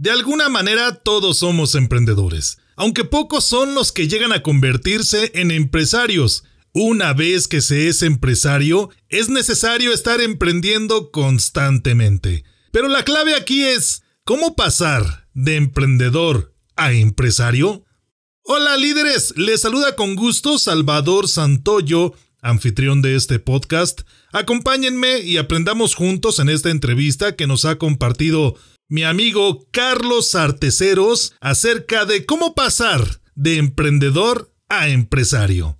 De alguna manera todos somos emprendedores, aunque pocos son los que llegan a convertirse en empresarios. Una vez que se es empresario, es necesario estar emprendiendo constantemente. Pero la clave aquí es, ¿cómo pasar de emprendedor a empresario? Hola líderes, les saluda con gusto Salvador Santoyo, anfitrión de este podcast. Acompáñenme y aprendamos juntos en esta entrevista que nos ha compartido mi amigo Carlos Arteceros acerca de cómo pasar de emprendedor a empresario.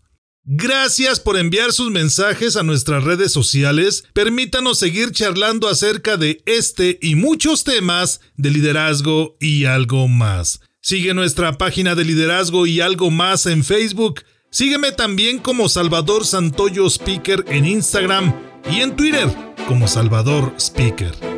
Gracias por enviar sus mensajes a nuestras redes sociales. Permítanos seguir charlando acerca de este y muchos temas de liderazgo y algo más. Sigue nuestra página de liderazgo y algo más en Facebook. Sígueme también como Salvador Santoyo Speaker en Instagram y en Twitter como Salvador Speaker.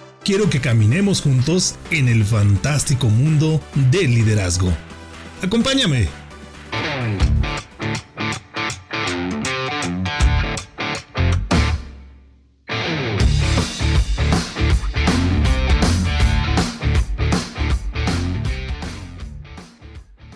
quiero que caminemos juntos en el fantástico mundo del liderazgo. Acompáñame.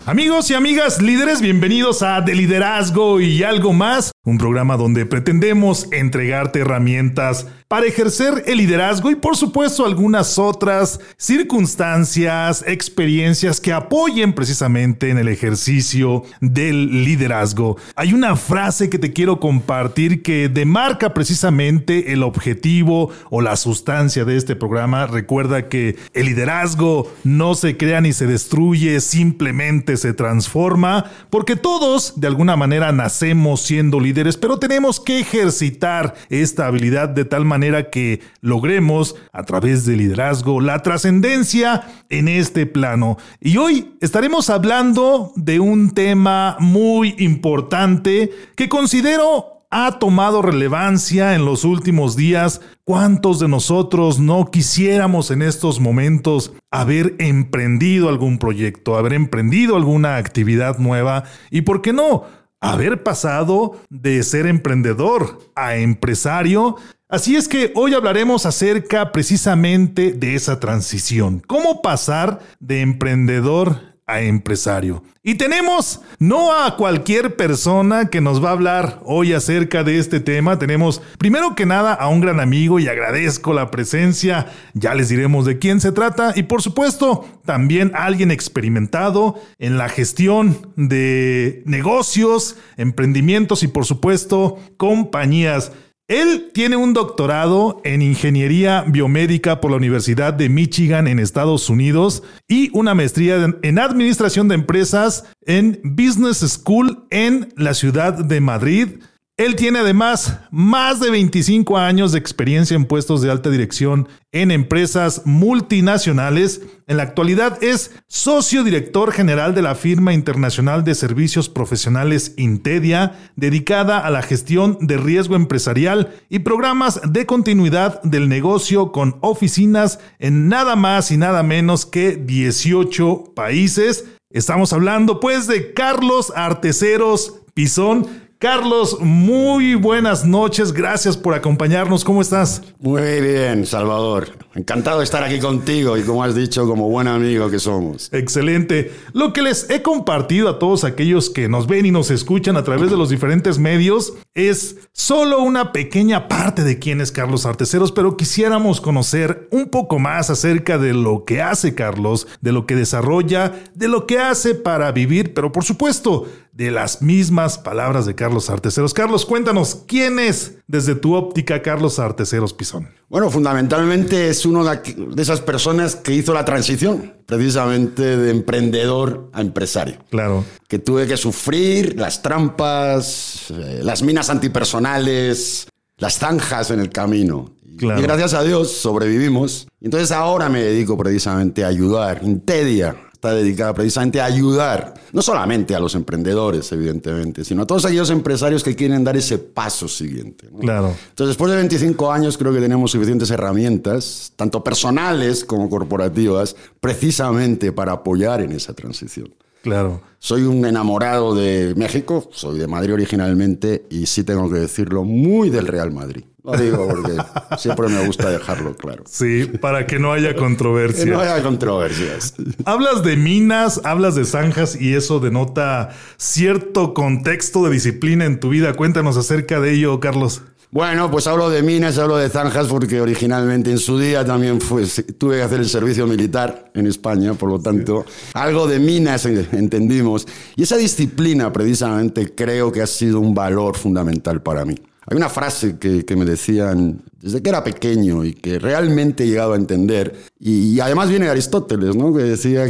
Amigos y amigas líderes, bienvenidos a De Liderazgo y algo más, un programa donde pretendemos entregarte herramientas para ejercer el liderazgo y por supuesto algunas otras circunstancias, experiencias que apoyen precisamente en el ejercicio del liderazgo. Hay una frase que te quiero compartir que demarca precisamente el objetivo o la sustancia de este programa. Recuerda que el liderazgo no se crea ni se destruye, simplemente se transforma, porque todos de alguna manera nacemos siendo líderes, pero tenemos que ejercitar esta habilidad de tal manera que logremos a través del liderazgo la trascendencia en este plano. Y hoy estaremos hablando de un tema muy importante que considero ha tomado relevancia en los últimos días. ¿Cuántos de nosotros no quisiéramos en estos momentos haber emprendido algún proyecto, haber emprendido alguna actividad nueva? ¿Y por qué no? Haber pasado de ser emprendedor a empresario. Así es que hoy hablaremos acerca precisamente de esa transición, cómo pasar de emprendedor a empresario. Y tenemos no a cualquier persona que nos va a hablar hoy acerca de este tema, tenemos primero que nada a un gran amigo y agradezco la presencia, ya les diremos de quién se trata y por supuesto también alguien experimentado en la gestión de negocios, emprendimientos y por supuesto compañías. Él tiene un doctorado en ingeniería biomédica por la Universidad de Michigan en Estados Unidos y una maestría en administración de empresas en Business School en la ciudad de Madrid. Él tiene además más de 25 años de experiencia en puestos de alta dirección en empresas multinacionales. En la actualidad es socio director general de la firma internacional de servicios profesionales Intedia, dedicada a la gestión de riesgo empresarial y programas de continuidad del negocio con oficinas en nada más y nada menos que 18 países. Estamos hablando pues de Carlos Arteceros Pisón Carlos, muy buenas noches. Gracias por acompañarnos. ¿Cómo estás? Muy bien, Salvador. Encantado de estar aquí contigo y como has dicho, como buen amigo que somos. Excelente. Lo que les he compartido a todos aquellos que nos ven y nos escuchan a través de los diferentes medios es solo una pequeña parte de quién es Carlos Arteceros, pero quisiéramos conocer un poco más acerca de lo que hace Carlos, de lo que desarrolla, de lo que hace para vivir, pero por supuesto, de las mismas palabras de Carlos Arteceros. Carlos, cuéntanos, ¿quién es desde tu óptica Carlos Arteceros Pizón? Bueno, fundamentalmente es uno de esas personas que hizo la transición, precisamente de emprendedor a empresario. Claro. Que tuve que sufrir las trampas, eh, las minas antipersonales, las zanjas en el camino. Y gracias a Dios sobrevivimos. Entonces ahora me dedico precisamente a ayudar, Intedia, está dedicada precisamente a ayudar, no solamente a los emprendedores, evidentemente, sino a todos aquellos empresarios que quieren dar ese paso siguiente. Claro. Entonces, después de 25 años, creo que tenemos suficientes herramientas, tanto personales como corporativas, precisamente para apoyar en esa transición. Claro. Soy un enamorado de México, soy de Madrid originalmente y sí tengo que decirlo, muy del Real Madrid. Lo digo porque siempre me gusta dejarlo claro. Sí, para que no haya controversia. Que no haya controversias. Hablas de minas, hablas de zanjas y eso denota cierto contexto de disciplina en tu vida. Cuéntanos acerca de ello, Carlos. Bueno, pues hablo de minas, hablo de zanjas porque originalmente en su día también fue, tuve que hacer el servicio militar en España, por lo tanto, algo de minas entendimos. Y esa disciplina precisamente creo que ha sido un valor fundamental para mí. Hay una frase que, me decían desde que era pequeño y que realmente he llegado a entender, y, además viene de Aristóteles, ¿no? que decía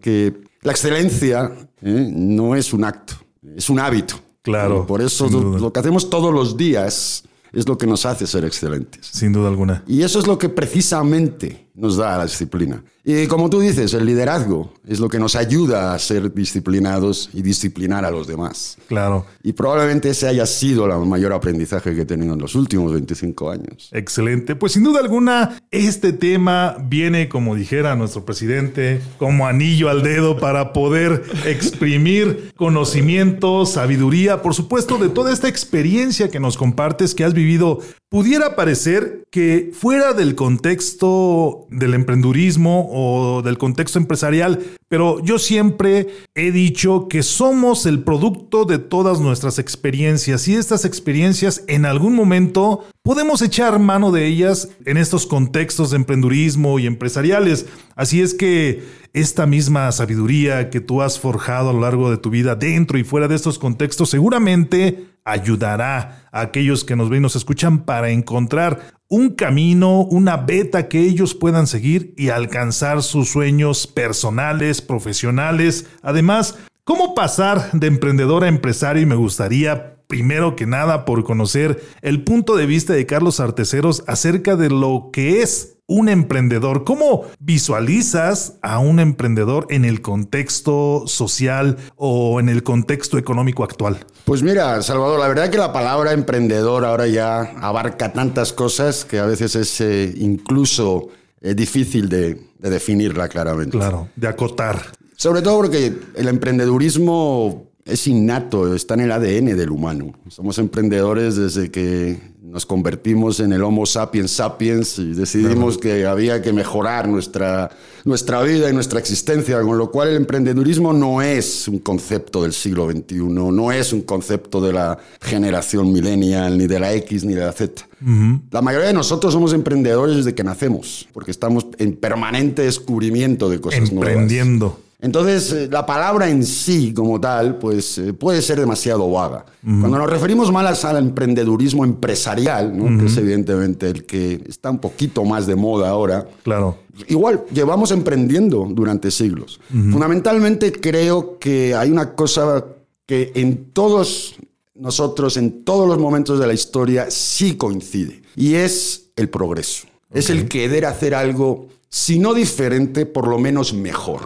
que, la excelencia ¿eh? no es un acto, es un hábito. Claro. Por eso lo, que hacemos todos los días es lo que nos hace ser excelentes. Sin duda alguna. Y eso es lo que precisamente nos da la disciplina. Y como tú dices, el liderazgo es lo que nos ayuda a ser disciplinados y disciplinar a los demás. Claro. Y probablemente ese haya sido el mayor aprendizaje que he tenido en los últimos 25 años. Excelente. Pues sin duda alguna, este tema viene, como dijera nuestro presidente, como anillo al dedo para poder exprimir conocimiento, sabiduría, por supuesto, de toda esta experiencia que nos compartes, que has vivido. Pudiera parecer que fuera del contexto del emprendurismo o del contexto empresarial, pero yo siempre he dicho que somos el producto de todas nuestras experiencias y estas experiencias en algún momento podemos echar mano de ellas en estos contextos de emprendurismo y empresariales. Así es que esta misma sabiduría que tú has forjado a lo largo de tu vida dentro y fuera de estos contextos seguramente ayudará a aquellos que nos ven y nos escuchan para encontrar un camino, una beta que ellos puedan seguir y alcanzar sus sueños personales, profesionales. Además, ¿cómo pasar de emprendedor a empresario? Y me gustaría primero que nada por conocer el punto de vista de Carlos Arteceros acerca de lo que es un emprendedor? ¿Cómo visualizas a un emprendedor en el contexto social o en el contexto económico actual? Pues mira, Salvador, la verdad que la palabra emprendedor ahora ya abarca tantas cosas que a veces es eh, incluso eh, difícil de, de definirla claramente. Claro, de acotar. Sobre todo porque el emprendedurismo es innato, está en el ADN del humano. Somos emprendedores desde que nos convertimos en el Homo sapiens sapiens y decidimos que había que mejorar nuestra, nuestra vida y nuestra existencia, con lo cual el emprendedurismo no es un concepto del siglo XXI, no es un concepto de la generación millennial, ni de la X, ni de la Z. La mayoría de nosotros somos emprendedores desde que nacemos, porque estamos en permanente descubrimiento de cosas nuevas. Emprendiendo. Entonces, eh, la palabra en sí, como tal, pues eh, puede ser demasiado vaga. Cuando nos referimos más al emprendedurismo empresarial, que es evidentemente el que está un poquito más de moda ahora. Claro. Igual, llevamos emprendiendo durante siglos. Fundamentalmente creo que hay una cosa que en todos nosotros, en todos los momentos de la historia, sí coincide. Y es el progreso. Es el querer hacer algo si no diferente, por lo menos mejor.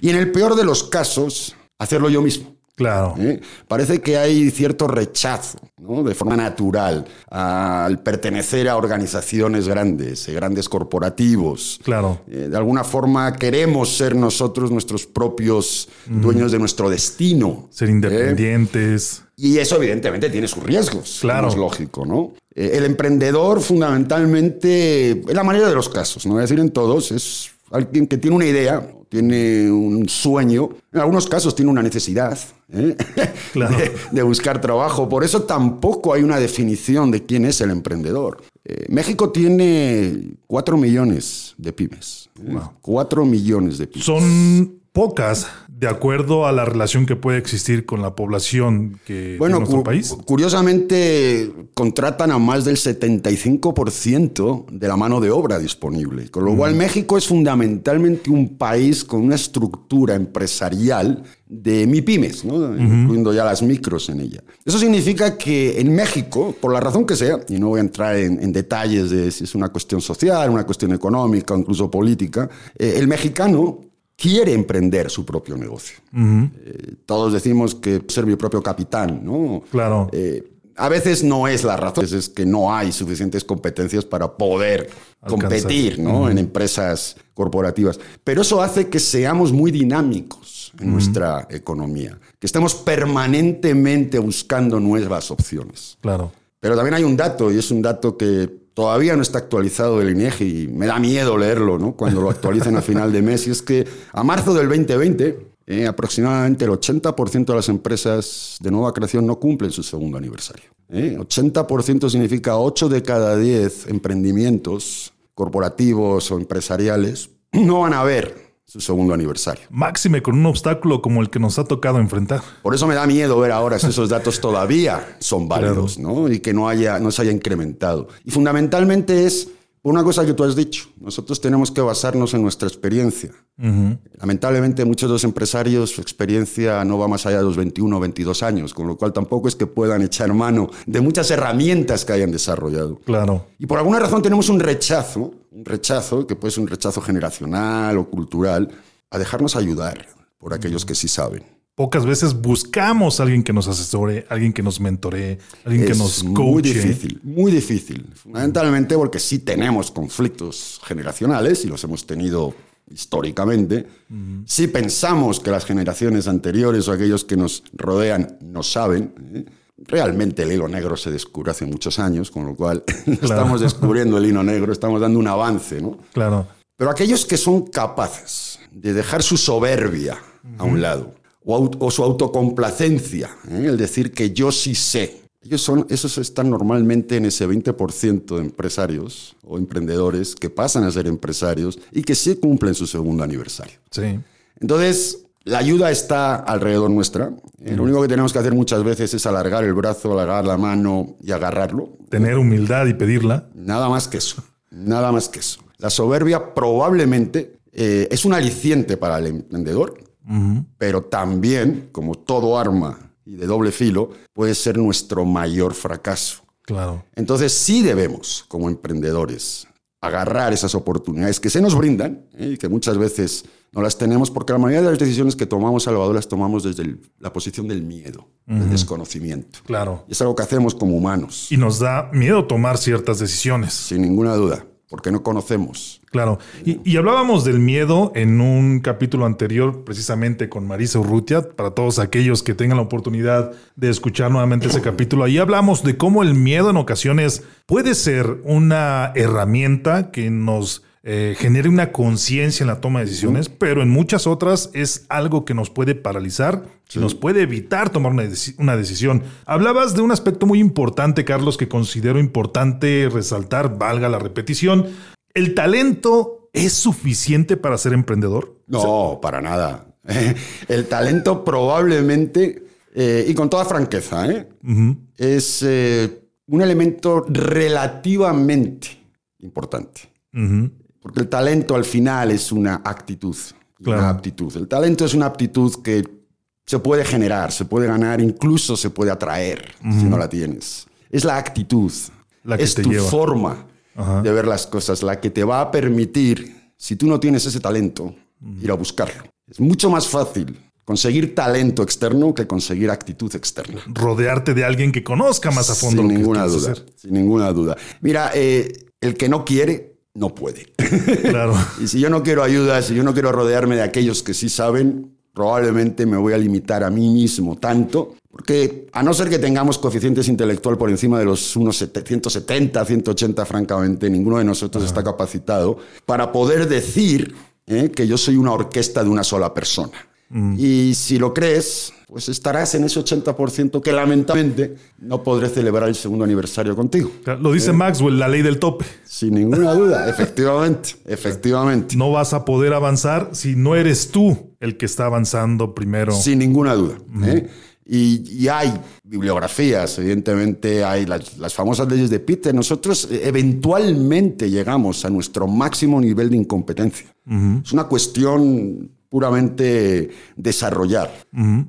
Y en el peor de los casos, hacerlo yo mismo. Claro. ¿eh? Parece que hay cierto rechazo, ¿no? de forma natural, al pertenecer a organizaciones grandes, eh, grandes corporativos. Claro. Eh, de alguna forma queremos ser nosotros nuestros propios dueños de nuestro destino. Ser independientes. Y eso evidentemente tiene sus riesgos. Claro. Es lógico, ¿no? El emprendedor fundamentalmente, en la mayoría de los casos, no voy a decir en todos, es alguien que tiene una idea, tiene un sueño, en algunos casos tiene una necesidad ¿eh? de, buscar trabajo. Por eso tampoco hay una definición de quién es el emprendedor. Eh, México tiene cuatro millones de pymes. ¿eh? Cuatro millones de pymes. Son pocas de acuerdo a la relación que puede existir con la población que bueno, en nuestro país. Curiosamente, contratan a más del 75% de la mano de obra disponible. Con lo cual, México es fundamentalmente un país con una estructura empresarial de MIPIMES, ¿no? incluyendo ya las micros en ella. Eso significa que en México, por la razón que sea, y no voy a entrar en, detalles de si es una cuestión social, una cuestión económica o incluso política, eh, el mexicano quiere emprender su propio negocio. Eh, todos decimos que ser mi propio capitán, ¿no? Claro. Eh, a veces no es la razón, es que no hay suficientes competencias para poder competir ¿no? en empresas corporativas. Pero eso hace que seamos muy dinámicos en nuestra economía, que estemos permanentemente buscando nuevas opciones. Claro. Pero también hay un dato, y es un dato que todavía no está actualizado el INEGI y me da miedo leerlo ¿no? cuando lo actualicen a final de mes, y es que a marzo del 2020 eh, aproximadamente el 80% de las empresas de nueva creación no cumplen su segundo aniversario. 80% eh. significa 8 de cada 10 emprendimientos corporativos o empresariales no van a ver su segundo aniversario. Máxime con un obstáculo como el que nos ha tocado enfrentar. Por eso me da miedo ver ahora si esos datos todavía son válidos, ¿no? Y que no, haya, no se haya incrementado. Y fundamentalmente es una cosa que tú has dicho, nosotros tenemos que basarnos en nuestra experiencia. Lamentablemente muchos de los empresarios su experiencia no va más allá de los 21 o 22 años, con lo cual tampoco es que puedan echar mano de muchas herramientas que hayan desarrollado. Claro. Y por alguna razón tenemos un rechazo, un rechazo que puede ser un rechazo generacional o cultural, a dejarnos ayudar por aquellos que sí saben pocas veces buscamos a alguien que nos asesore, alguien que nos mentoree, alguien que nos coache. Muy difícil, muy difícil. Fundamentalmente porque sí tenemos conflictos generacionales y los hemos tenido históricamente. Sí pensamos que las generaciones anteriores o aquellos que nos rodean no saben. ¿eh? Realmente el hilo negro se descubre hace muchos años, con lo cual estamos descubriendo el hilo negro, estamos dando un avance, ¿no? Claro. Pero aquellos que son capaces de dejar su soberbia a un lado o, su autocomplacencia, ¿eh? el decir que yo sí sé. Ellos son, esos están normalmente en ese 20% de empresarios o emprendedores que pasan a ser empresarios y que sí cumplen su segundo aniversario. Sí. Entonces, la ayuda está alrededor nuestra. Eh, lo único que tenemos que hacer muchas veces es alargar el brazo, alargar la mano y agarrarlo. Tener humildad y pedirla. Nada más que eso. Nada más que eso. La soberbia probablemente eh, es un aliciente para el emprendedor, pero también, como todo arma y de doble filo, puede ser nuestro mayor fracaso. Claro. Entonces sí debemos, como emprendedores, agarrar esas oportunidades que se nos brindan ¿eh? y que muchas veces no las tenemos porque la mayoría de las decisiones que tomamos, Salvador, las tomamos desde la posición del miedo, del desconocimiento. Claro. Y es algo que hacemos como humanos. Y nos da miedo tomar ciertas decisiones. Sin ninguna duda porque no conocemos. Claro. Y, hablábamos del miedo en un capítulo anterior, precisamente con Marisa Urrutia, para todos aquellos que tengan la oportunidad de escuchar nuevamente ese capítulo. Ahí hablamos de cómo el miedo en ocasiones puede ser una herramienta que nos eh, genere una conciencia en la toma de decisiones, pero en muchas otras es algo que nos puede paralizar y nos puede evitar tomar una, una, decisión. Hablabas de un aspecto muy importante, Carlos, que considero importante resaltar, valga la repetición. ¿El talento es suficiente para ser emprendedor? No, para nada. El talento probablemente, eh, y con toda franqueza, ¿eh? es un elemento relativamente importante. Porque el talento al final es una actitud, una aptitud. El talento es una aptitud que se puede generar, se puede ganar, incluso se puede atraer si no la tienes. Es la actitud, la es tu forma de ver las cosas, la que te va a permitir, si tú no tienes ese talento, ir a buscarlo. Es mucho más fácil conseguir talento externo que conseguir actitud externa. Rodearte de alguien que conozca más a fondo sin lo que ninguna quieres duda, hacer. sin ninguna duda. Mira, eh, el que no quiere no puede. Claro. y si yo no quiero ayuda, si yo no quiero rodearme de aquellos que sí saben, probablemente me voy a limitar a mí mismo tanto, porque a no ser que tengamos coeficientes intelectual por encima de los unos 170, 180, francamente, ninguno de nosotros está capacitado para poder decir eh, que yo soy una orquesta de una sola persona. Y si lo crees, pues estarás en ese 80% que lamentablemente no podré celebrar el segundo aniversario contigo. Lo dice Maxwell, la ley del tope. Sin ninguna duda, efectivamente, efectivamente. No vas a poder avanzar si no eres tú el que está avanzando primero. Sin ninguna duda. ¿eh? Y, y hay bibliografías, evidentemente hay las, las famosas leyes de Peter. Nosotros eh, eventualmente llegamos a nuestro máximo nivel de incompetencia. Es una cuestión puramente desarrollar.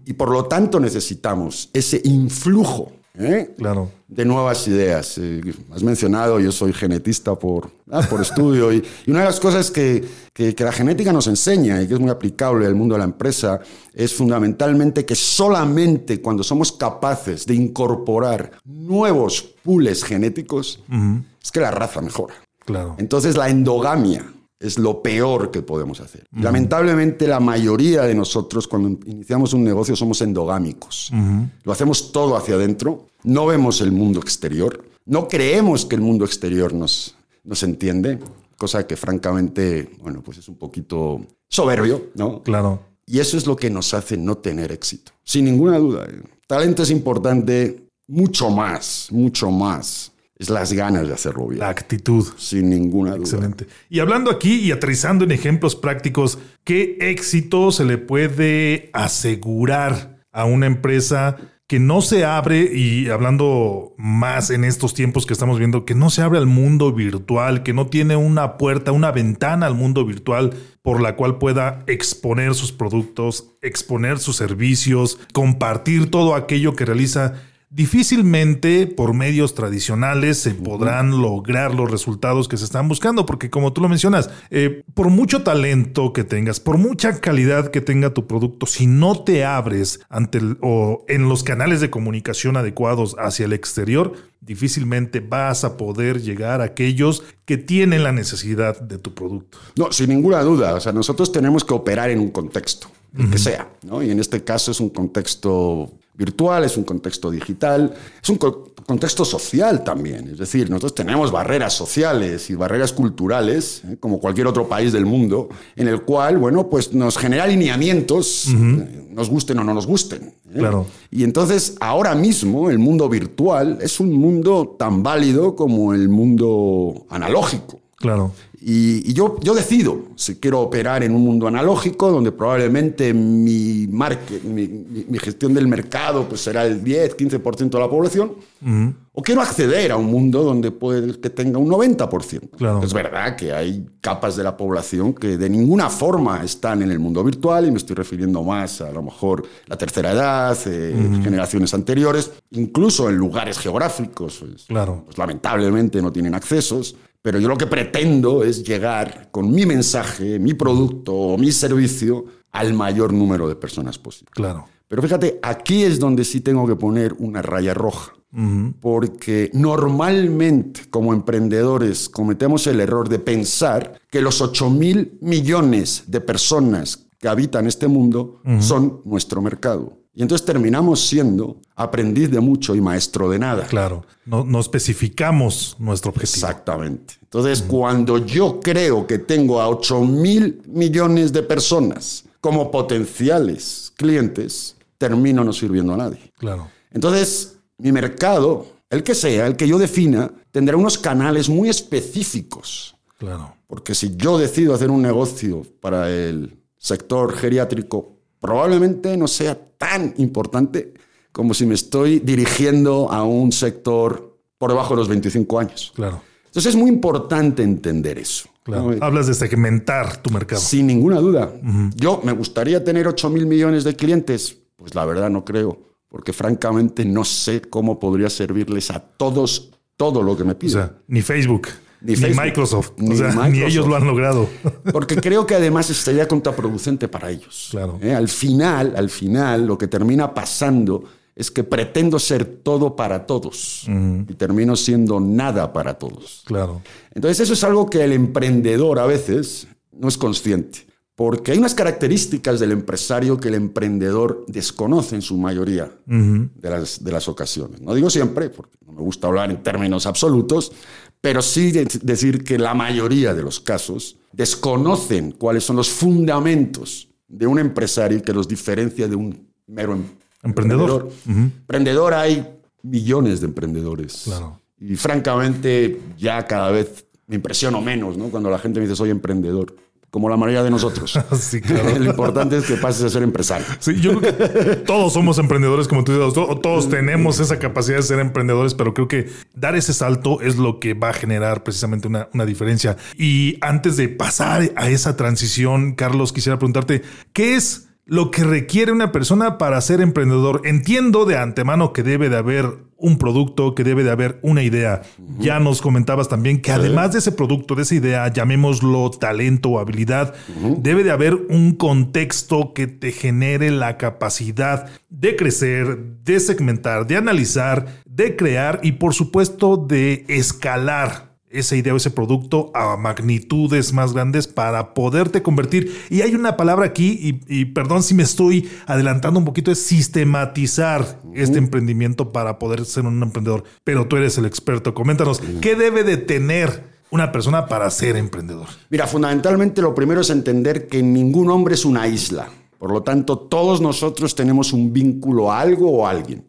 Y por lo tanto necesitamos ese influjo ¿eh? Claro. de nuevas ideas. Eh, has mencionado, yo soy genetista por, ah, por estudio, y, y, una de las cosas que, que, que, la genética nos enseña y que es muy aplicable al mundo de la empresa es fundamentalmente que solamente cuando somos capaces de incorporar nuevos pools genéticos, uh -huh. es que la raza mejora. Claro. Entonces la endogamia es lo peor que podemos hacer. Uh -huh. Lamentablemente la mayoría de nosotros cuando iniciamos un negocio somos endogámicos. Uh -huh. Lo hacemos todo hacia adentro, no vemos el mundo exterior, no creemos que el mundo exterior nos, nos entiende, cosa que francamente, bueno, pues es un poquito soberbio, ¿no? Claro. Y eso es lo que nos hace no tener éxito, sin ninguna duda. Talento es importante mucho más, mucho más es las ganas de hacerlo bien. La actitud. Sin ninguna duda. Excelente. Y hablando aquí y aterrizando en ejemplos prácticos, ¿qué éxito se le puede asegurar a una empresa que no se abre, y hablando más en estos tiempos que estamos viendo, que no se abre al mundo virtual, que no tiene una puerta, una ventana al mundo virtual por la cual pueda exponer sus productos, exponer sus servicios, compartir todo aquello que realiza difícilmente por medios tradicionales se podrán lograr los resultados que se están buscando, porque como tú lo mencionas, eh, por mucho talento que tengas, por mucha calidad que tenga tu producto, si no te abres ante el, o en los canales de comunicación adecuados hacia el exterior, difícilmente vas a poder llegar a aquellos que tienen la necesidad de tu producto. No, sin ninguna duda. O sea, nosotros tenemos que operar en un contexto, el uh -huh. que sea, ¿no? Y en este caso es un contexto virtual, es un contexto digital, es un co contexto social también. Es decir, nosotros tenemos barreras sociales y barreras culturales, ¿eh? como cualquier otro país del mundo, en el cual, bueno, pues nos genera alineamientos, uh -huh. eh, nos gusten o no nos gusten. ¿eh? Claro. Y entonces, ahora mismo, el mundo virtual es un mundo tan válido como el mundo analógico. Claro. Y, y yo, yo, decido si quiero operar en un mundo analógico, donde probablemente mi, market, mi, mi, mi, gestión del mercado pues será el 10, 15% de la población, uh -huh. o quiero acceder a un mundo donde puede que tenga un 90%. Claro. Es verdad que hay capas de la población que de ninguna forma están en el mundo virtual, y me estoy refiriendo más a, a lo mejor la tercera edad, eh, uh -huh. generaciones anteriores, incluso en lugares geográficos, pues, claro. pues lamentablemente no tienen accesos. Pero yo lo que pretendo es llegar con mi mensaje, mi producto o mi servicio al mayor número de personas posible. Claro. Pero fíjate, aquí es donde sí tengo que poner una raya roja. Uh -huh. Porque normalmente como emprendedores cometemos el error de pensar que los 8 mil millones de personas que habitan este mundo uh -huh. son nuestro mercado. Y entonces terminamos siendo aprendiz de mucho y maestro de nada. Claro, no, no especificamos nuestro objetivo. Exactamente. Entonces, -huh. cuando yo creo que tengo a 8 mil millones de personas como potenciales clientes, termino no sirviendo a nadie. Claro. Entonces, mi mercado, el que sea, el que yo defina, tendrá unos canales muy específicos. Claro. Porque si yo decido hacer un negocio para el sector geriátrico, probablemente no sea tan importante como si me estoy dirigiendo a un sector por debajo de los 25 años. Claro. Entonces es muy importante entender eso. Claro. ¿no? Hablas de segmentar tu mercado. Sin ninguna duda. Uh -huh. Yo me gustaría tener 8 mil millones de clientes. Pues la verdad no creo, porque francamente no sé cómo podría servirles a todos todo lo que me piden. O sea, ni Facebook. Ni, Microsoft. o sea, ni ellos lo han logrado. Porque creo que además estaría contraproducente para ellos. Claro. ¿Eh? Al final, al final, lo que termina pasando es que pretendo ser todo para todos y termino siendo nada para todos. Claro. Entonces eso es algo que el emprendedor a veces no es consciente, porque hay unas características del empresario que el emprendedor desconoce en su mayoría de, las, de las ocasiones. No digo siempre, porque no me gusta hablar en términos absolutos, pero sí decir que la mayoría de los casos desconocen cuáles son los fundamentos de un empresario que los diferencia de un mero em-, emprendedor. Emprendedor, hay millones de emprendedores. Claro. Y francamente ya cada vez me impresiono menos ¿no? cuando la gente me dice soy emprendedor como la mayoría de nosotros. sí, claro. Lo importante es que pases a ser empresario. Sí, yo creo que todos somos emprendedores, como tú dices, todos tenemos esa capacidad de ser emprendedores, pero creo que dar ese salto es lo que va a generar precisamente una, una diferencia. Y antes de pasar a esa transición, Carlos, quisiera preguntarte, ¿qué es lo que requiere una persona para ser emprendedor. Entiendo de antemano que debe de haber un producto, que debe de haber una idea. Ya nos comentabas también que además de ese producto, de esa idea, llamémoslo talento o habilidad, debe de haber un contexto que te genere la capacidad de crecer, de segmentar, de analizar, de crear y por supuesto de escalar esa idea o ese producto a magnitudes más grandes para poderte convertir. Y hay una palabra aquí, y, perdón si me estoy adelantando un poquito, es sistematizar este emprendimiento para poder ser un emprendedor. Pero tú eres el experto. Coméntanos, ¿qué debe de tener una persona para ser emprendedor? Mira, fundamentalmente lo primero es entender que ningún hombre es una isla. Por lo tanto, todos nosotros tenemos un vínculo a algo o a alguien.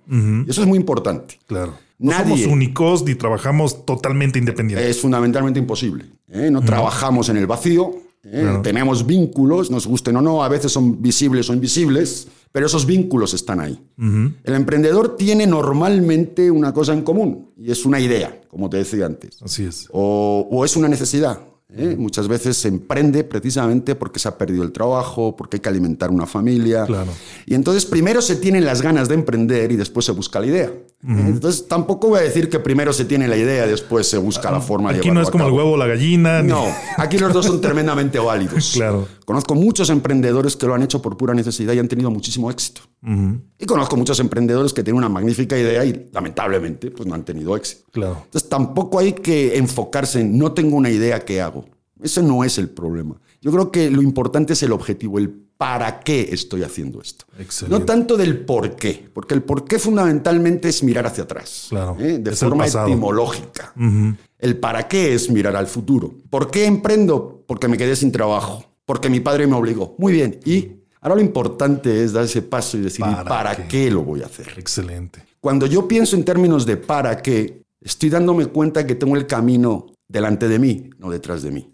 Eso es muy importante. Claro. No somos únicos ni trabajamos totalmente independientes. Es fundamentalmente imposible. ¿eh? No trabajamos en el vacío, ¿eh? tenemos vínculos, nos gusten o no, a veces son visibles o invisibles, pero esos vínculos están ahí. El emprendedor tiene normalmente una cosa en común y es una idea, como te decía antes. Así es. O, o es una necesidad. ¿Eh? Muchas veces se emprende precisamente porque se ha perdido el trabajo, porque hay que alimentar una familia. Claro. Y entonces primero se tienen las ganas de emprender y después se busca la idea. Entonces tampoco voy a decir que primero se tiene la idea y después se busca la forma de Aquí no es como el huevo o la gallina. No, aquí los dos son tremendamente válidos. Claro. Conozco muchos emprendedores que lo han hecho por pura necesidad y han tenido muchísimo éxito. Y conozco muchos emprendedores que tienen una magnífica idea y lamentablemente pues no han tenido éxito. Claro. Entonces tampoco hay que enfocarse en no tengo una idea, ¿qué hago? Ese no es el problema. Yo creo que lo importante es el objetivo, el para qué estoy haciendo esto. Excelente. No tanto del por qué, porque el por qué fundamentalmente es mirar hacia atrás, claro, ¿eh? de forma etimológica. El para qué es mirar al futuro. ¿Por qué emprendo? Porque me quedé sin trabajo, porque mi padre me obligó. Muy bien, y ahora lo importante es dar ese paso y decir, ¿para, ¿para qué? lo voy a hacer? Excelente. Cuando yo pienso en términos de para qué, estoy dándome cuenta que tengo el camino delante de mí, no detrás de mí.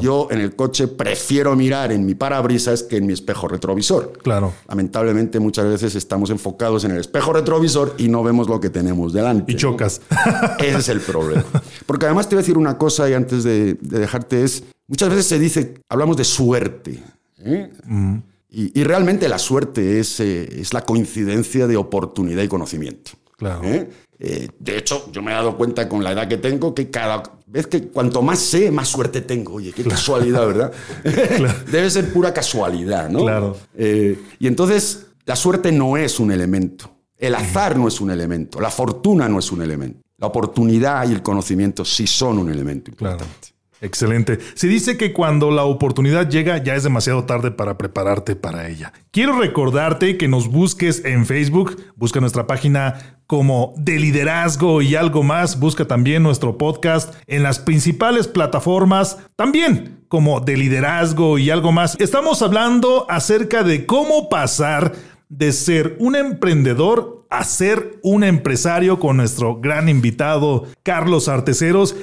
Yo en el coche prefiero mirar en mi parabrisas que en mi espejo retrovisor. Claro. Lamentablemente muchas veces estamos enfocados en el espejo retrovisor y no vemos lo que tenemos delante. Y chocas. Ese es el problema. Porque además te voy a decir una cosa y antes de, dejarte es, muchas veces se dice, hablamos de suerte. ¿eh? Mm. Y, realmente la suerte es, eh, es la coincidencia de oportunidad y conocimiento. Claro. ¿eh? Eh, de hecho, yo me he dado cuenta con la edad que tengo que cada vez que cuanto más sé, más suerte tengo. Oye, qué casualidad, ¿verdad? Debe ser pura casualidad, ¿no? Claro. Eh, y entonces, la suerte no es un elemento. El azar no es un elemento. La fortuna no es un elemento. La oportunidad y el conocimiento sí son un elemento importante. Excelente. Se dice que cuando la oportunidad llega ya es demasiado tarde para prepararte para ella. Quiero recordarte que nos busques en Facebook, busca nuestra página como de liderazgo y algo más, busca también nuestro podcast en las principales plataformas, también como de liderazgo y algo más. Estamos hablando acerca de cómo pasar de ser un emprendedor a ser un empresario con nuestro gran invitado Carlos Arteceros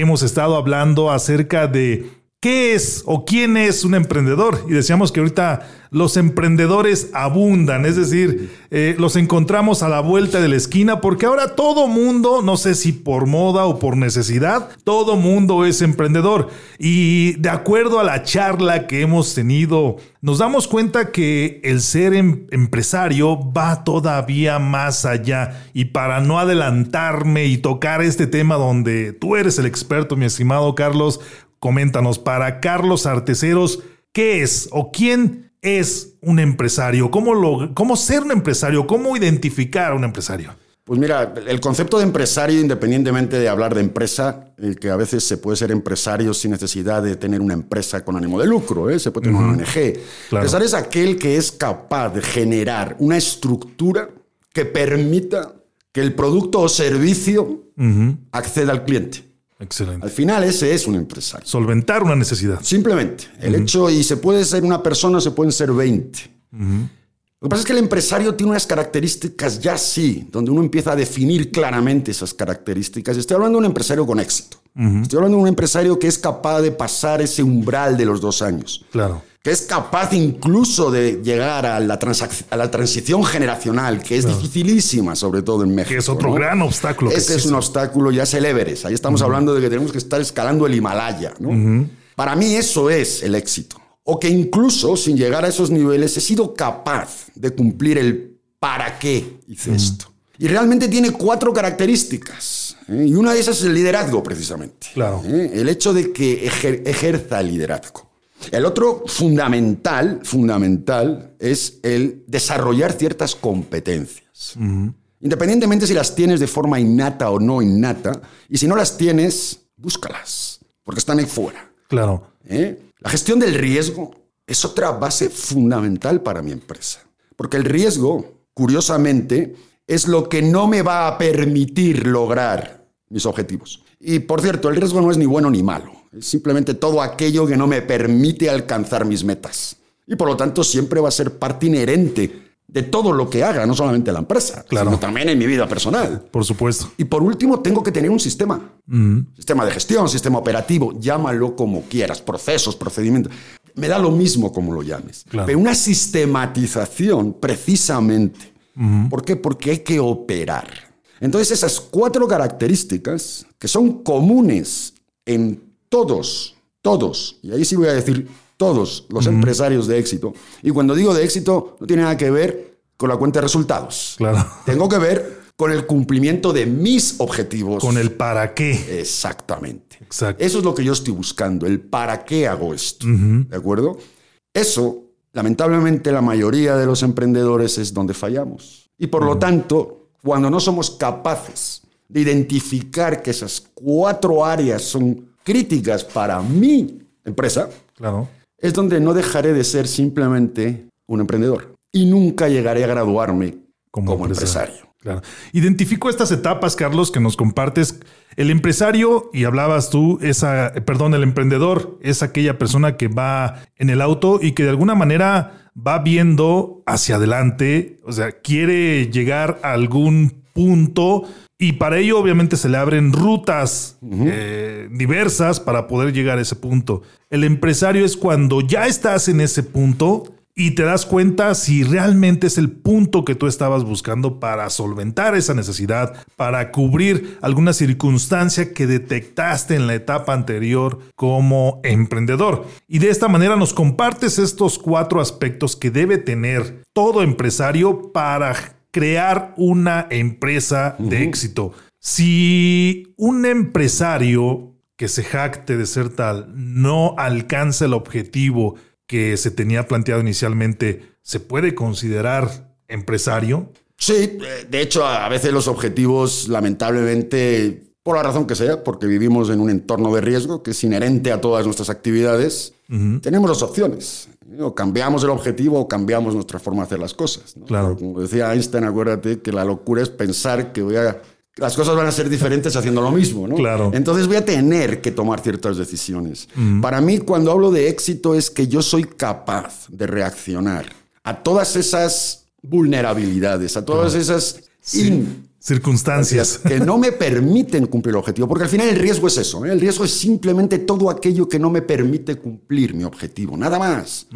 hemos estado hablando acerca de ¿Qué es o quién es un emprendedor? Y decíamos que ahorita los emprendedores abundan, es decir, eh, los encontramos a la vuelta de la esquina porque ahora todo mundo, no sé si por moda o por necesidad, todo mundo es emprendedor. Y de acuerdo a la charla que hemos tenido, nos damos cuenta que el ser em, empresario va todavía más allá. Y para no adelantarme y tocar este tema donde tú eres el experto, mi estimado Carlos, Coméntanos, para Carlos Arteceros, ¿qué es o quién es un empresario? ¿Cómo, lo, ¿Cómo ser un empresario? ¿Cómo identificar a un empresario? Pues mira, el concepto de empresario, independientemente de hablar de empresa, el que a veces se puede ser empresario sin necesidad de tener una empresa con ánimo de lucro, ¿eh? se puede tener una ONG. Empresario es aquel que es capaz de generar una estructura que permita que el producto o servicio acceda al cliente. Excelente. Al final ese es un empresario. Solventar una necesidad. Simplemente. El hecho, y se puede ser una persona, se pueden ser 20. Lo que pasa es que el empresario tiene unas características ya sí, donde uno empieza a definir claramente esas características. Estoy hablando de un empresario con éxito. Estoy hablando de un empresario que es capaz de pasar ese umbral de los dos años. Claro que es capaz incluso de llegar a la, a la transición generacional, que es dificilísima, sobre todo en México. Que es otro gran obstáculo. Ese es un obstáculo, ya es el Everest. Ahí estamos hablando de que tenemos que estar escalando el Himalaya. Para mí eso es el éxito. O que incluso sin llegar a esos niveles he sido capaz de cumplir el para qué hice esto. Y realmente tiene cuatro características. ¿eh? Y una de esas es el liderazgo, precisamente. Claro. ¿eh? El hecho de que ejerza el liderazgo. El otro fundamental, fundamental, es el desarrollar ciertas competencias. Independientemente si las tienes de forma innata o no innata, y si no las tienes, búscalas, porque están ahí fuera. Claro. ¿Eh? La gestión del riesgo es otra base fundamental para mi empresa, porque el riesgo, curiosamente, es lo que no me va a permitir lograr mis objetivos. Y por cierto, el riesgo no es ni bueno ni malo. Es simplemente todo aquello que no me permite alcanzar mis metas. Y por lo tanto siempre va a ser parte inherente de todo lo que haga, no solamente la empresa, sino también en mi vida personal. Por supuesto. Y por último, tengo que tener un sistema. Sistema de gestión, sistema operativo, llámalo como quieras, procesos, procedimientos. Me da lo mismo como lo llames. Pero una sistematización, precisamente. ¿Por qué? Porque hay que operar. Entonces esas cuatro características que son comunes en todos, todos, y ahí sí voy a decir todos los empresarios de éxito, y cuando digo de éxito no tiene nada que ver con la cuenta de resultados. Claro. Tengo que ver con el cumplimiento de mis objetivos. Con el para qué. Exactamente. Exacto. Eso es lo que yo estoy buscando, el para qué hago esto. ¿De acuerdo? Eso, lamentablemente, la mayoría de los emprendedores es donde fallamos. Y por lo tanto, cuando no somos capaces de identificar que esas cuatro áreas son críticas para mi empresa, claro. Es donde no dejaré de ser simplemente un emprendedor y nunca llegaré a graduarme como, empresario. Claro. Identifico estas etapas, Carlos, que nos compartes. El empresario, y hablabas tú, esa, perdón, el emprendedor es aquella persona que va en el auto y que de alguna manera va viendo hacia adelante, o sea, quiere llegar a algún punto y para ello obviamente se le abren rutas eh, diversas para poder llegar a ese punto. El empresario es cuando ya estás en ese punto y te das cuenta si realmente es el punto que tú estabas buscando para solventar esa necesidad, para cubrir alguna circunstancia que detectaste en la etapa anterior como emprendedor. Y de esta manera nos compartes estos cuatro aspectos que debe tener todo empresario para crear una empresa de éxito. Si un empresario que se jacte de ser tal no alcanza el objetivo que se tenía planteado inicialmente, ¿se puede considerar empresario? Sí, de hecho, a veces los objetivos, lamentablemente, por la razón que sea, porque vivimos en un entorno de riesgo que es inherente a todas nuestras actividades, tenemos dos opciones. O cambiamos el objetivo o cambiamos nuestra forma de hacer las cosas. Claro. Como decía Einstein, acuérdate que la locura es pensar que voy a las cosas van a ser diferentes haciendo lo mismo, ¿no? Claro. Entonces voy a tener que tomar ciertas decisiones. Para mí, cuando hablo de éxito, es que yo soy capaz de reaccionar a todas esas vulnerabilidades, a todas esas in- Circunstancias. que no me permiten cumplir el objetivo, porque al final el riesgo es eso, ¿eh? el riesgo es simplemente todo aquello que no me permite cumplir mi objetivo, nada más.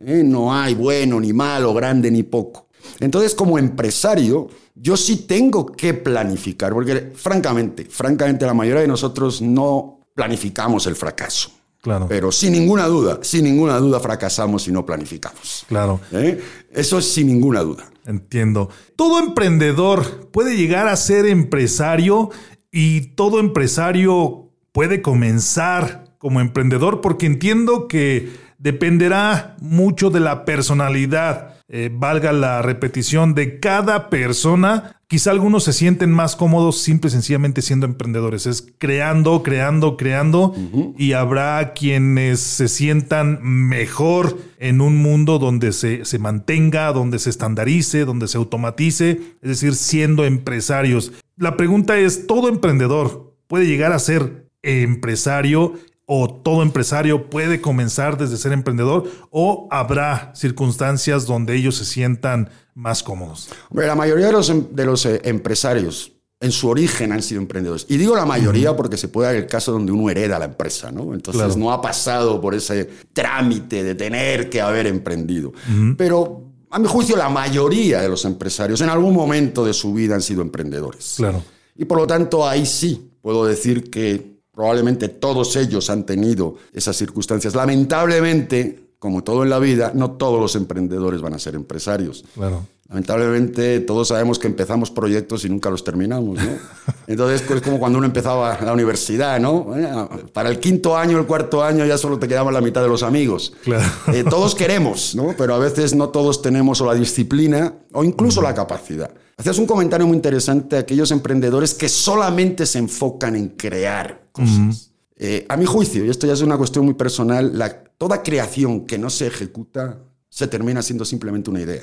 ¿Eh? No hay bueno ni malo, grande ni poco. Entonces, como empresario, yo sí tengo que planificar, porque francamente, francamente, la mayoría de nosotros no planificamos el fracaso. Claro. Pero sin ninguna duda, sin ninguna duda fracasamos si no planificamos. Claro. ¿Eh? Eso es sin ninguna duda. Entiendo. Todo emprendedor puede llegar a ser empresario y todo empresario puede comenzar como emprendedor porque entiendo que dependerá mucho de la personalidad, eh, valga la repetición, de cada persona. Quizá algunos se sienten más cómodos simple y sencillamente siendo emprendedores. Es creando, creando, creando y habrá quienes se sientan mejor en un mundo donde se, se mantenga, donde se estandarice, donde se automatice, es decir, siendo empresarios. La pregunta es, ¿todo emprendedor puede llegar a ser empresario o todo empresario puede comenzar desde ser emprendedor o habrá circunstancias donde ellos se sientan más cómodos? Hombre, la mayoría de los, em- de los eh, empresarios en su origen han sido emprendedores. Y digo la mayoría porque se puede dar el caso donde uno hereda la empresa, ¿no? Entonces Claro. no ha pasado por ese trámite de tener que haber emprendido. Pero a mi juicio la mayoría de los empresarios en algún momento de su vida han sido emprendedores. Claro. Y por lo tanto ahí sí puedo decir que probablemente todos ellos han tenido esas circunstancias. Lamentablemente, como todo en la vida, no todos los emprendedores van a ser empresarios. Claro. Lamentablemente todos sabemos que empezamos proyectos y nunca los terminamos, ¿no? Entonces es como cuando uno empezaba la universidad, ¿no? Eh, Para el quinto año, el cuarto año ya solo te quedaba la mitad de los amigos. Claro. Eh, todos queremos, ¿no? Pero a veces no todos tenemos o la disciplina o incluso la capacidad. Hacías un comentario muy interesante a aquellos emprendedores que solamente se enfocan en crear cosas. Eh, a mi juicio, y esto ya es una cuestión muy personal, la- toda creación que no se ejecuta se termina siendo simplemente una idea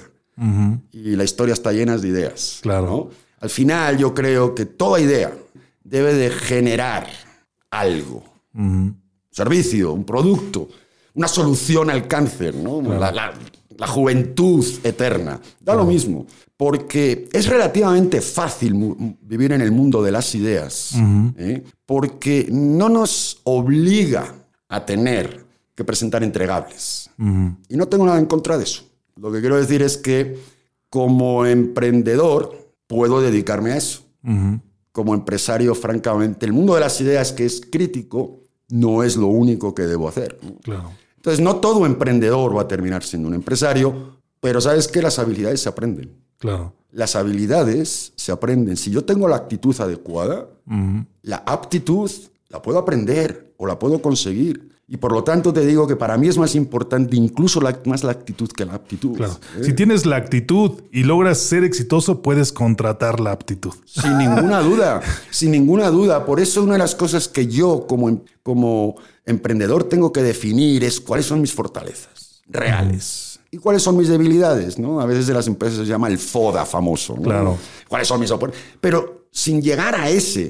y la historia está llena de ideas. Claro. ¿no? Al final yo creo que toda idea debe de generar algo. Un servicio, un producto, una solución al cáncer, ¿no? la, la- la juventud eterna. Da lo mismo, porque es relativamente fácil vivir en el mundo de las ideas, ¿eh? porque no nos obliga a tener que presentar entregables. Y no tengo nada en contra de eso. Lo que quiero decir es que como emprendedor puedo dedicarme a eso. Como empresario, francamente, el mundo de las ideas que es crítico no es lo único que debo hacer. Claro. Entonces, no todo emprendedor va a terminar siendo un empresario, pero sabes que las habilidades se aprenden. Claro. Las habilidades se aprenden. Si yo tengo la actitud adecuada, la aptitud la puedo aprender o la puedo conseguir. Y por lo tanto te digo que para mí es más importante incluso la- más la actitud que la aptitud. Claro. ¿eh? Si tienes la actitud y logras ser exitoso, puedes contratar la aptitud. Sin ninguna duda, sin ninguna duda. Por eso una de las cosas que yo como, em- como emprendedor tengo que definir es cuáles son mis fortalezas reales y cuáles son mis debilidades. ¿no? A veces de las empresas se llama el FODA famoso. ¿no? Claro. ¿Cuáles son mis oportunidades? Pero sin llegar a esa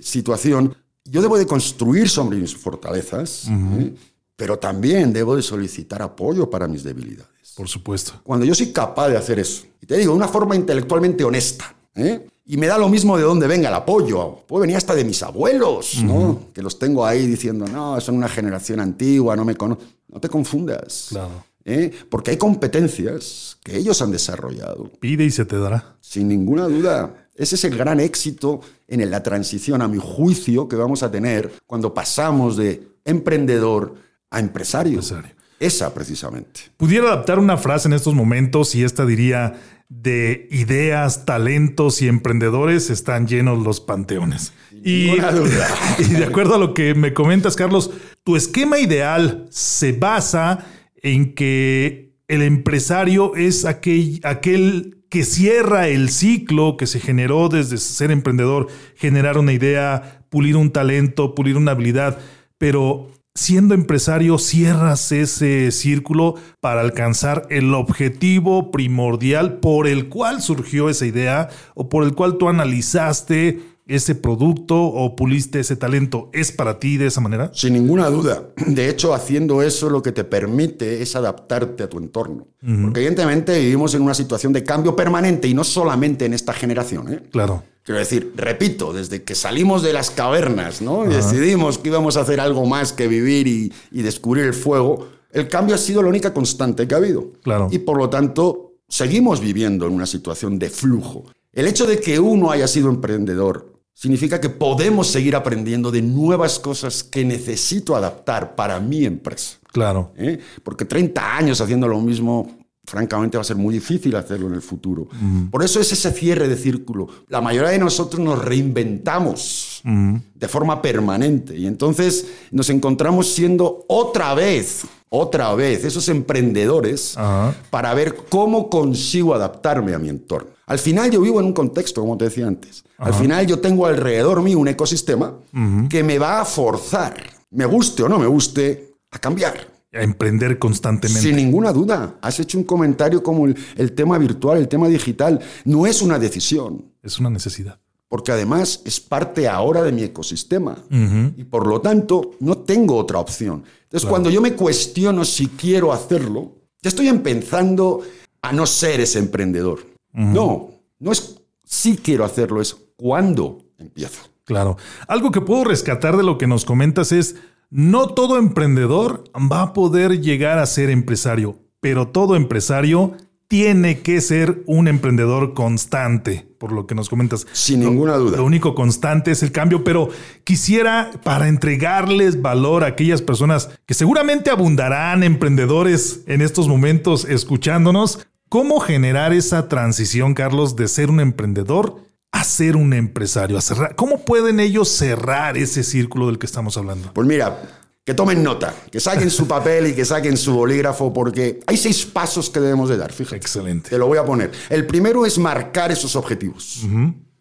situación, yo debo de construir sobre mis fortalezas, ¿eh? pero también debo de solicitar apoyo para mis debilidades. Por supuesto. Cuando yo soy capaz de hacer eso, y te digo, de una forma intelectualmente honesta, ¿eh? Y me da lo mismo de dónde venga el apoyo, puede venir hasta de mis abuelos, ¿no? que los tengo ahí diciendo, no, son una generación antigua, no me conocen. No te confundas, Claro. ¿eh? porque hay competencias que ellos han desarrollado, Pide y se te dará. sin ninguna duda. Ese es el gran éxito en la transición, a mi juicio, que vamos a tener cuando pasamos de emprendedor a empresario. Empresario. Esa precisamente. Pudiera adaptar una frase en estos momentos y esta diría, de ideas, talentos y emprendedores están llenos los panteones. Y, de acuerdo a lo que me comentas, Carlos, tu esquema ideal se basa en que el empresario es aquel, aquel que cierra el ciclo que se generó desde ser emprendedor, generar una idea, pulir un talento, pulir una habilidad, pero siendo empresario cierras ese círculo para alcanzar el objetivo primordial por el cual surgió esa idea o por el cual tú analizaste ese producto o puliste ese talento, ¿es para ti de esa manera? Sin ninguna duda. De hecho, haciendo eso lo que te permite es adaptarte a tu entorno. Porque evidentemente vivimos en una situación de cambio permanente y no solamente en esta generación. ¿eh? Claro. Quiero decir, repito, desde que salimos de las cavernas ¿no? y decidimos que íbamos a hacer algo más que vivir y, y descubrir el fuego, el cambio ha sido la única constante que ha habido. Claro. Y por lo tanto, seguimos viviendo en una situación de flujo. El hecho de que uno haya sido emprendedor significa que podemos seguir aprendiendo de nuevas cosas que necesito adaptar para mi empresa. Claro. ¿eh? Porque 30 años haciendo lo mismo, francamente va a ser muy difícil hacerlo en el futuro. Por eso es ese cierre de círculo. La mayoría de nosotros nos reinventamos de forma permanente y entonces nos encontramos siendo otra vez, otra vez, esos emprendedores para ver cómo consigo adaptarme a mi entorno. Al final yo vivo en un contexto, como te decía antes. Al final yo tengo alrededor mío un ecosistema que me va a forzar, me guste o no me guste, a cambiar. A emprender constantemente. Sin ninguna duda. Has hecho un comentario como el, el tema virtual, el tema digital. No es una decisión, Es una necesidad. porque además es parte ahora de mi ecosistema. Y por lo tanto, no tengo otra opción. Entonces, cuando yo me cuestiono si quiero hacerlo, ya estoy empezando a no ser ese emprendedor. No, no es si quiero hacerlo, es cuándo empiezo. Claro. Algo que puedo rescatar de lo que nos comentas es, no todo emprendedor va a poder llegar a ser empresario, pero todo empresario tiene que ser un emprendedor constante, por lo que nos comentas. Sin ninguna duda. Lo único constante es el cambio, pero quisiera para entregarles valor a aquellas personas que seguramente abundarán emprendedores en estos momentos escuchándonos, ¿cómo generar esa transición, Carlos, de ser un emprendedor a ser un empresario? A cerrar? ¿Cómo pueden ellos cerrar ese círculo del que estamos hablando? Pues mira, que tomen nota, que saquen su papel y que saquen su bolígrafo, porque hay seis pasos que debemos de dar, fíjate. Excelente. Te lo voy a poner. El primero es marcar esos objetivos.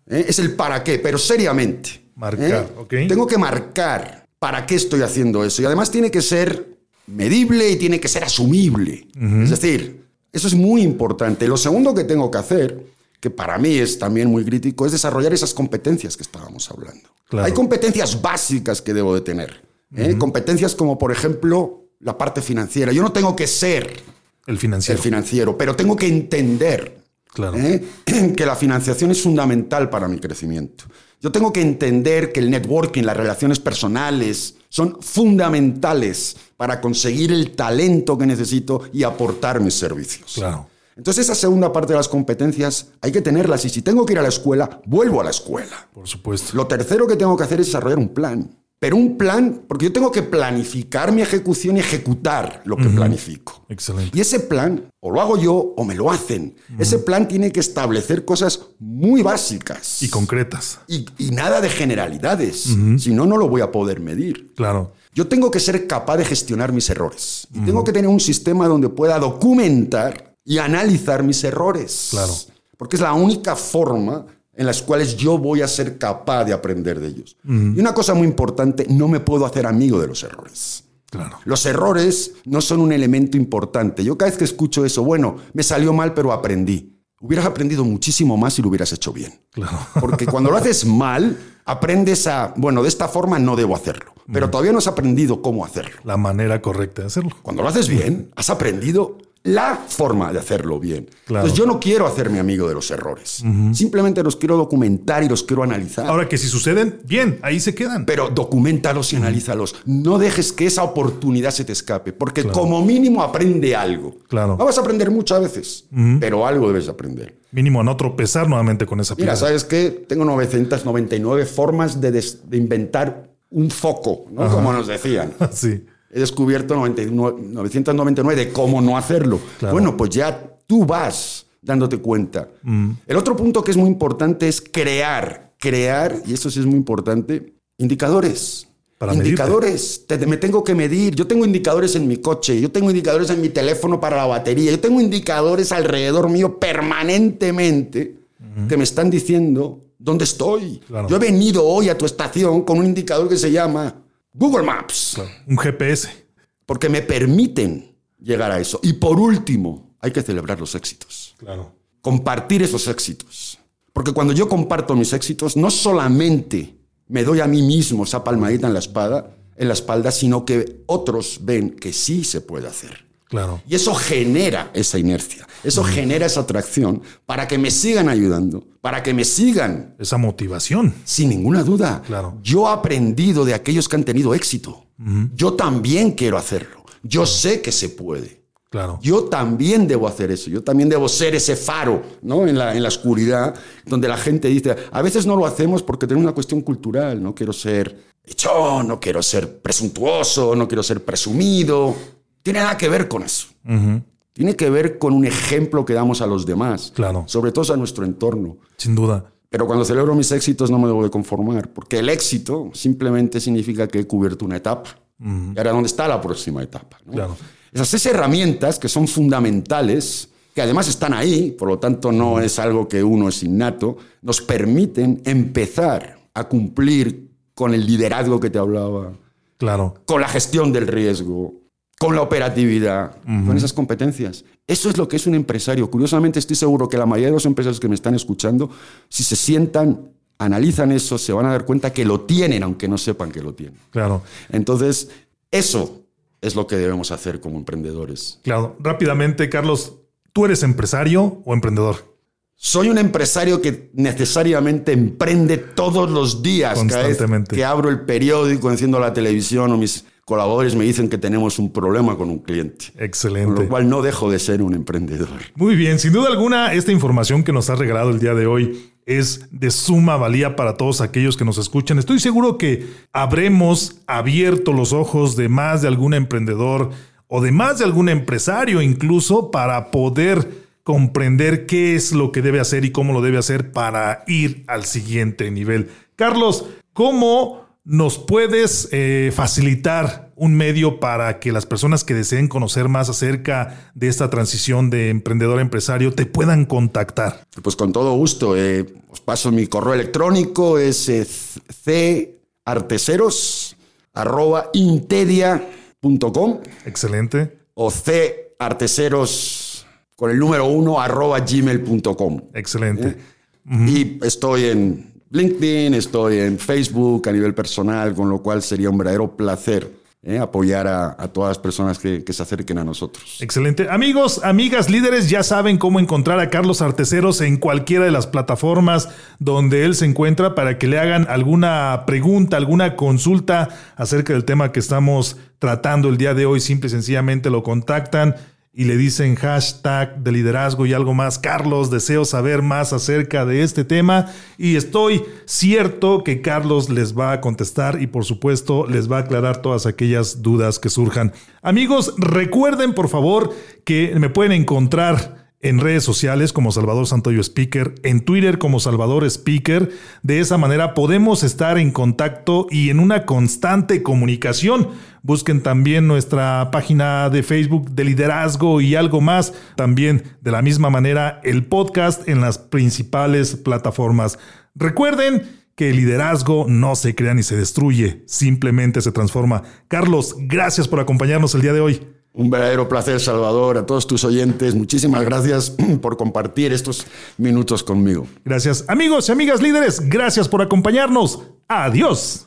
¿Eh? Es el para qué, pero seriamente. Marcar, ok. Tengo que marcar para qué estoy haciendo eso. Y además tiene que ser medible y tiene que ser asumible. Es decir, eso es muy importante. Lo segundo que tengo que hacer, que para mí es también muy crítico, es desarrollar esas competencias que estábamos hablando. Claro. Hay competencias básicas que debo de tener. ¿eh? Competencias como, por ejemplo, la parte financiera. Yo no tengo que ser El el financiero. financiero, pero tengo que entender Claro. ¿eh? que la financiación es fundamental para mi crecimiento. Yo tengo que entender que el networking, las relaciones personales, son fundamentales para conseguir el talento que necesito y aportar mis servicios. Claro. Entonces esa segunda parte de las competencias hay que tenerlas y si tengo que ir a la escuela, vuelvo a la escuela. Por supuesto. Lo tercero que tengo que hacer es desarrollar un plan. Pero un plan, porque yo tengo que planificar mi ejecución y ejecutar lo que planifico. Excelente. Y ese plan, o lo hago yo o me lo hacen. Ese plan tiene que establecer cosas muy básicas. Y concretas. Y, y nada de generalidades. Si no, no lo voy a poder medir. Claro. Yo tengo que ser capaz de gestionar mis errores. Y tengo que tener un sistema donde pueda documentar y analizar mis errores. Claro. Porque es la única forma en las cuales yo voy a ser capaz de aprender de ellos. Y una cosa muy importante, no me puedo hacer amigo de los errores. Claro. Los errores no son un elemento importante. Yo cada vez que escucho eso, bueno, me salió mal, pero aprendí. Hubieras aprendido muchísimo más si lo hubieras hecho bien. Claro. Porque cuando lo haces mal, aprendes a, bueno, de esta forma no debo hacerlo. Pero todavía no has aprendido cómo hacerlo. La manera correcta de hacerlo. Cuando lo haces bien, has aprendido la forma de hacerlo bien. Claro. Entonces yo no quiero hacerme amigo de los errores. Simplemente los quiero documentar y los quiero analizar. Ahora que si suceden, bien, ahí se quedan. Pero documentalos y analízalos. No dejes que esa oportunidad se te escape, porque como mínimo aprende algo. Claro. No vas a aprender muchas veces, pero algo debes aprender. Mínimo a no tropezar nuevamente con esa Mira, piedra. ¿sabes qué? Tengo 999 formas de, de inventar un foco, ¿no? Como nos decían. sí. He descubierto 99 999 de cómo no hacerlo. Claro. Bueno, pues ya tú vas dándote cuenta. El otro punto que es muy importante es crear, crear, y eso sí es muy importante, indicadores. Para indicadores. Te- me tengo que medir. Yo tengo indicadores en mi coche, yo tengo indicadores en mi teléfono para la batería, yo tengo indicadores alrededor mío permanentemente que me están diciendo dónde estoy. Claro. Yo he venido hoy a tu estación con un indicador que se llama Google Maps. Un GPS. Porque me permiten llegar a eso. Y por último, hay que celebrar los éxitos. Claro. Compartir esos éxitos. Porque cuando yo comparto mis éxitos, no solamente me doy a mí mismo esa palmadita en la espada, en la espalda, sino que otros ven que sí se puede hacer. Claro. Y eso genera esa inercia, eso genera esa atracción para que me sigan ayudando, para que me sigan. Esa motivación. Sin ninguna duda. Claro. Yo he aprendido de aquellos que han tenido éxito. Yo también quiero hacerlo. Yo sé que se puede. Claro. Yo también debo hacer eso. Yo también debo ser ese faro ¿no? en, la, en la oscuridad, donde la gente dice, a veces no lo hacemos porque tenemos una cuestión cultural. No quiero ser echón, no quiero ser presuntuoso, no quiero ser presumido. Tiene nada que ver con eso. Tiene que ver con un ejemplo que damos a los demás. Claro. Sobre todo a nuestro entorno. Sin duda. Pero cuando celebro mis éxitos no me debo de conformar, porque el éxito simplemente significa que he cubierto una etapa. Y ahora, ¿dónde está la próxima etapa? ¿no? Claro. Esas seis herramientas que son fundamentales, que además están ahí, por lo tanto no es algo que uno es innato, nos permiten empezar a cumplir con el liderazgo que te hablaba, Claro. con la gestión del riesgo, con la operatividad, con esas competencias. Eso es lo que es un empresario. Curiosamente, estoy seguro que la mayoría de los empresarios que me están escuchando, si se sientan, analizan eso, se van a dar cuenta que lo tienen, aunque no sepan que lo tienen. Claro. Entonces, eso es lo que debemos hacer como emprendedores. Claro. Rápidamente, Carlos, ¿tú eres empresario o emprendedor? Soy un empresario que necesariamente emprende todos los días. Cada vez Constantemente. que abro el periódico, enciendo la televisión o mis colaboradores me dicen que tenemos un problema con un cliente. Con Excelente. lo cual no dejo de ser un emprendedor. Muy bien, sin duda alguna, esta información que nos has regalado el día de hoy es de suma valía para todos aquellos que nos escuchan. Estoy seguro que habremos abierto los ojos de más de algún emprendedor o de más de algún empresario incluso para poder comprender qué es lo que debe hacer y cómo lo debe hacer para ir al siguiente nivel. Carlos, ¿cómo nos puedes eh, facilitar un medio para que las personas que deseen conocer más acerca de esta transición de emprendedor a empresario te puedan contactar? Pues con todo gusto. eh, os paso mi correo electrónico, es eh, Excelente, o carteseros con el número uno arroba gmail.com. excelente. Y estoy en LinkedIn, estoy en Facebook a nivel personal, con lo cual sería un verdadero placer eh, apoyar a, todas las personas que, que se acerquen a nosotros. Excelente. Amigos, amigas, líderes, ya saben cómo encontrar a Carlos Arteceros en cualquiera de las plataformas donde él se encuentra para que le hagan alguna pregunta, alguna consulta acerca del tema que estamos tratando el día de hoy. Simple y sencillamente lo contactan y le dicen hashtag de liderazgo y algo más. Carlos, deseo saber más acerca de este tema y estoy cierto que Carlos les va a contestar y por supuesto les va a aclarar todas aquellas dudas que surjan. Amigos, recuerden por favor que me pueden encontrar en redes sociales como Salvador Santoyo Speaker, en Twitter como Salvador Speaker. De esa manera podemos estar en contacto y en una constante comunicación. Busquen también nuestra página de Facebook de liderazgo y algo más. También de la misma manera el podcast en las principales plataformas. Recuerden que el liderazgo no se crea ni se destruye, simplemente se transforma. Carlos, gracias por acompañarnos el día de hoy. Un verdadero placer, Salvador, a todos tus oyentes. Muchísimas gracias por compartir estos minutos conmigo. Gracias. Amigos y amigas líderes, gracias por acompañarnos. Adiós.